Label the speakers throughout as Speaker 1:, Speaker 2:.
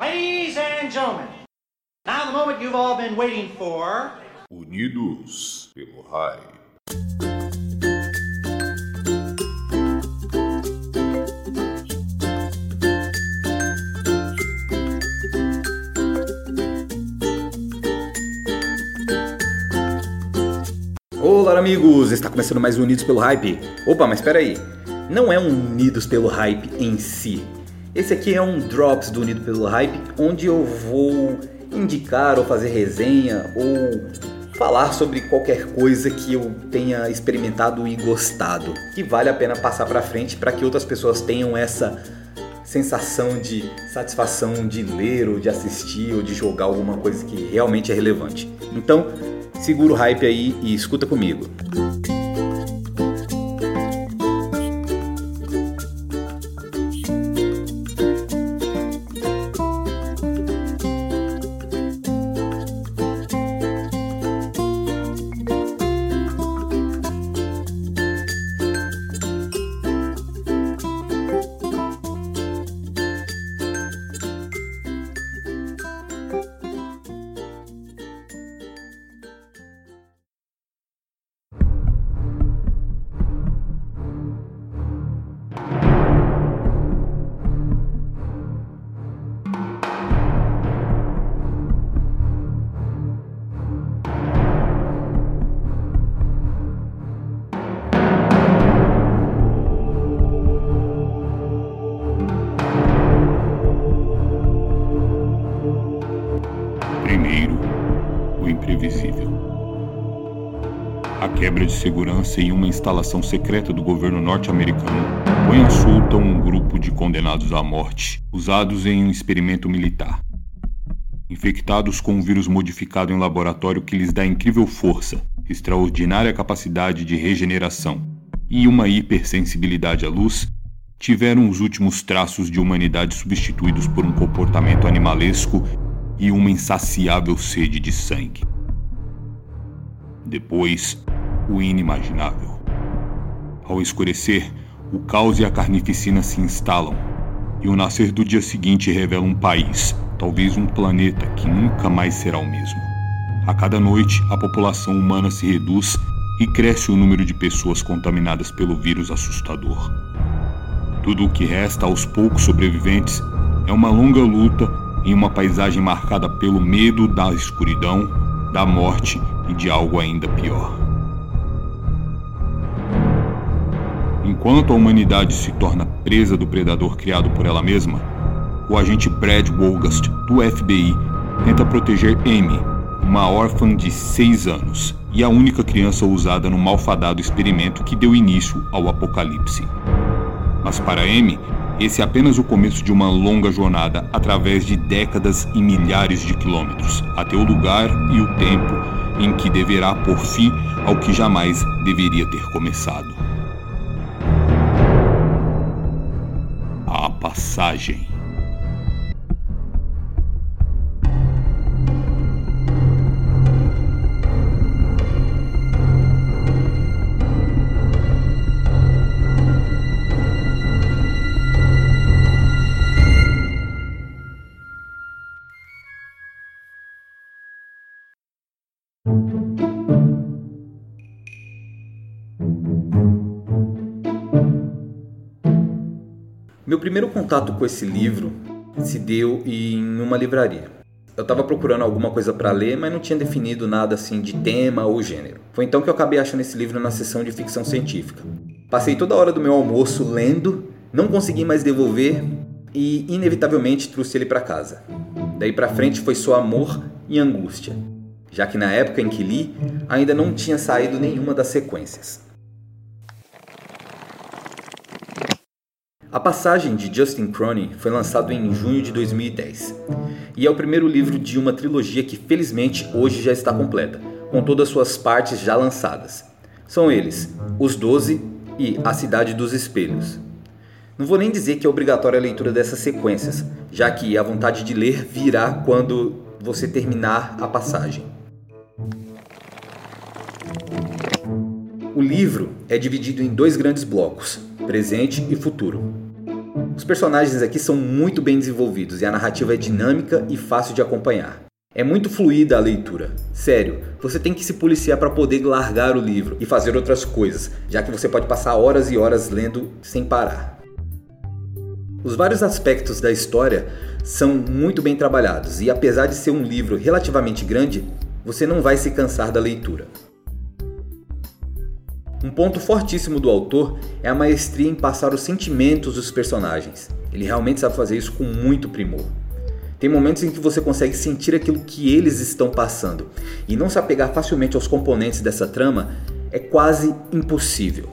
Speaker 1: Ladies and gentlemen, now the moment you've all been waiting for.
Speaker 2: Unidos pelo Hype.
Speaker 3: Olá amigos, está começando mais um Unidos pelo Hype. Opa, mas espera aí, não é um Unidos pelo Hype em si. Esse aqui é um Drops do Unido pelo Hype, onde eu vou indicar ou fazer resenha ou falar sobre qualquer coisa que eu tenha experimentado e gostado, que vale a pena passar para frente para que outras pessoas tenham essa sensação de satisfação de ler ou de assistir ou de jogar alguma coisa que realmente é relevante. Então, segura o hype aí e escuta comigo.
Speaker 2: Primeiro, o imprevisível. A quebra de segurança em uma instalação secreta do governo norte-americano põe à solta um grupo de condenados à morte, usados em um experimento militar. Infectados com um vírus modificado em laboratório que lhes dá incrível força, extraordinária capacidade de regeneração e uma hipersensibilidade à luz, tiveram os últimos traços de humanidade substituídos por um comportamento animalesco e uma insaciável sede de sangue. Depois, o inimaginável. Ao escurecer, o caos e a carnificina se instalam, e o nascer do dia seguinte revela um país, talvez um planeta que nunca mais será o mesmo. A cada noite, a população humana se reduz e cresce o número de pessoas contaminadas pelo vírus assustador. Tudo o que resta aos poucos sobreviventes é uma longa luta em uma paisagem marcada pelo medo da escuridão, da morte e de algo ainda pior. Enquanto a humanidade se torna presa do predador criado por ela mesma, o agente Brad Wolgast, do FBI, tenta proteger Amy, uma órfã de 6 anos e a única criança usada no malfadado experimento que deu início ao apocalipse. Mas para Amy, esse é apenas o começo de uma longa jornada através de décadas e milhares de quilômetros, até o lugar e o tempo em que deverá pôr fim ao que jamais deveria ter começado. A passagem.
Speaker 3: Meu primeiro contato com esse livro se deu em uma livraria. Eu estava procurando alguma coisa para ler, mas não tinha definido nada assim de tema ou gênero. Foi então que eu acabei achando esse livro na seção de ficção científica. Passei toda a hora do meu almoço lendo, não consegui mais devolver e inevitavelmente trouxe ele para casa. Daí para frente foi só amor e angústia, já que na época em que li ainda não tinha saído nenhuma das sequências. A Passagem de Justin Cronin foi lançado em junho de 2010 e é o primeiro livro de uma trilogia que felizmente hoje já está completa, com todas suas partes já lançadas. São eles Os Doze e A Cidade dos Espelhos. Não vou nem dizer que é obrigatória a leitura dessas sequências, já que a vontade de ler virá quando você terminar a passagem. O livro é dividido em dois grandes blocos, presente e futuro. Os personagens aqui são muito bem desenvolvidos e a narrativa é dinâmica e fácil de acompanhar. É muito fluida a leitura. Sério, você tem que se policiar para poder largar o livro e fazer outras coisas, já que você pode passar horas e horas lendo sem parar. Os vários aspectos da história são muito bem trabalhados e, apesar de ser um livro relativamente grande, você não vai se cansar da leitura. Um ponto fortíssimo do autor é a maestria em passar os sentimentos dos personagens. Ele realmente sabe fazer isso com muito primor. Tem momentos em que você consegue sentir aquilo que eles estão passando, e não se apegar facilmente aos componentes dessa trama é quase impossível.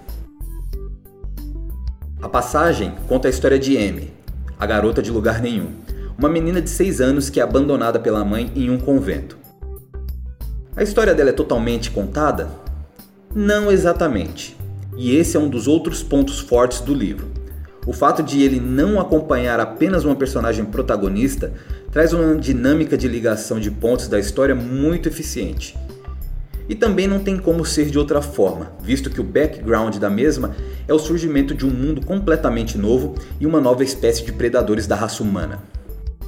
Speaker 3: A passagem conta a história de Amy, a garota de lugar nenhum, uma menina de 6 anos que é abandonada pela mãe em um convento. A história dela é totalmente contada? Não exatamente. E esse é um dos outros pontos fortes do livro. O fato de ele não acompanhar apenas uma personagem protagonista traz uma dinâmica de ligação de pontos da história muito eficiente e também não tem como ser de outra forma, visto que o background da mesma é o surgimento de um mundo completamente novo e uma nova espécie de predadores da raça humana.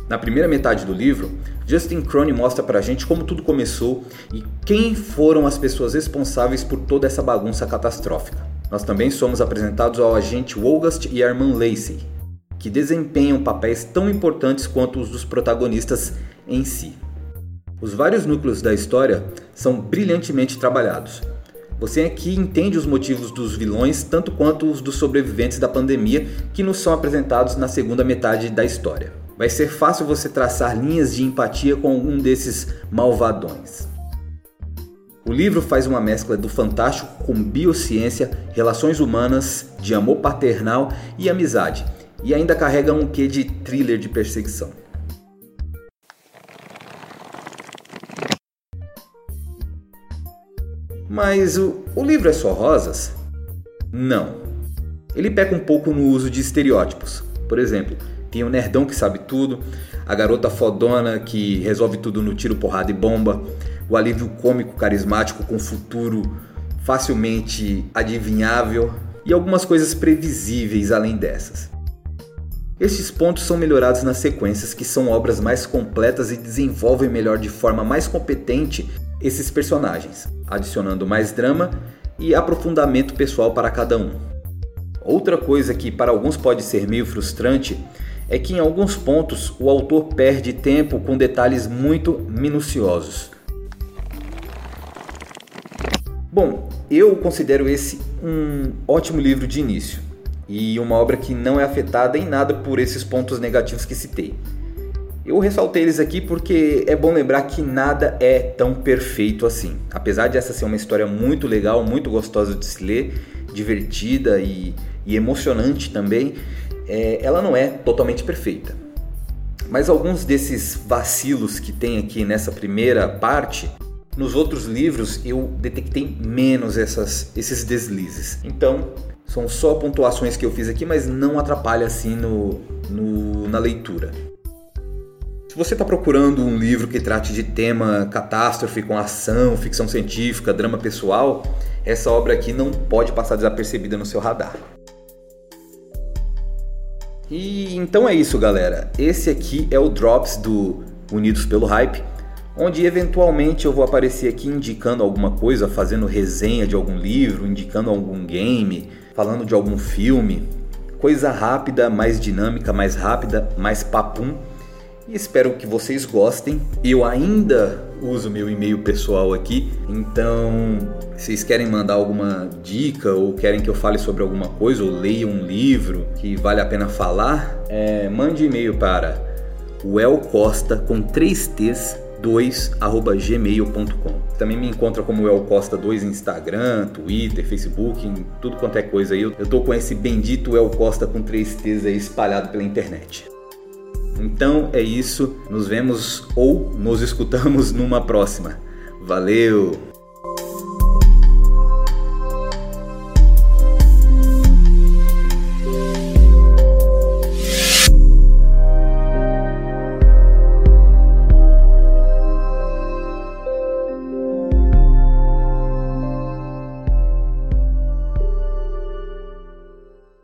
Speaker 3: Na primeira metade do livro, Justin Crone mostra pra gente como tudo começou e quem foram as pessoas responsáveis por toda essa bagunça catastrófica. Nós também somos apresentados ao agente Wolgast e a irmã Lacey, que desempenham papéis tão importantes quanto os dos protagonistas em si. Os vários núcleos da história são brilhantemente trabalhados. Você aqui entende os motivos dos vilões tanto quanto os dos sobreviventes da pandemia que nos são apresentados na segunda metade da história. Vai ser fácil você traçar linhas de empatia com algum desses malvadões. O livro faz uma mescla do fantástico com biociência, relações humanas, de amor paternal e amizade, e ainda carrega um quê de thriller de perseguição. Mas o, o livro é só rosas? Não. Ele peca um pouco no uso de estereótipos. Por exemplo, tem o nerdão que sabe tudo, a garota fodona que resolve tudo no tiro, porrada e bomba, o alívio cômico carismático com futuro facilmente adivinhável e algumas coisas previsíveis além dessas. Estes pontos são melhorados nas sequências, que são obras mais completas e desenvolvem melhor de forma mais competente esses personagens, adicionando mais drama e aprofundamento pessoal para cada um. Outra coisa que para alguns pode ser meio frustrante é que em alguns pontos o autor perde tempo com detalhes muito minuciosos. Bom, eu considero esse um ótimo livro de início e uma obra que não é afetada em nada por esses pontos negativos que citei. Eu ressaltei eles aqui porque é bom lembrar que nada é tão perfeito assim. Apesar de essa ser uma história muito legal, muito gostosa de se ler, divertida e, e emocionante também, é, ela não é totalmente perfeita. Mas alguns desses vacilos que tem aqui nessa primeira parte, nos outros livros eu detectei menos essas, esses deslizes. Então, são só pontuações que eu fiz aqui, mas não atrapalha assim no, no na leitura. Se você está procurando um livro que trate de tema catástrofe com ação, ficção científica, drama pessoal, essa obra aqui não pode passar desapercebida no seu radar. E então é isso, galera. Esse aqui é o Drops do Unidos pelo Hype, onde eventualmente eu vou aparecer aqui indicando alguma coisa, fazendo resenha de algum livro, indicando algum game, falando de algum filme. Coisa rápida, mais dinâmica, mais rápida, mais papum e espero que vocês gostem. Eu ainda uso meu e-mail pessoal aqui, então vocês querem mandar alguma dica ou querem que eu fale sobre alguma coisa ou leia um livro que vale a pena falar, é, mande e-mail para o Costa com 3 T's 2@gmail.com. Também me encontra como El Costa 2 no Instagram, Twitter, Facebook, em tudo quanto é coisa aí. Eu tô com esse bendito El Costa com 3 T's aí espalhado pela internet. Então é isso, nos vemos ou nos escutamos numa próxima. Valeu!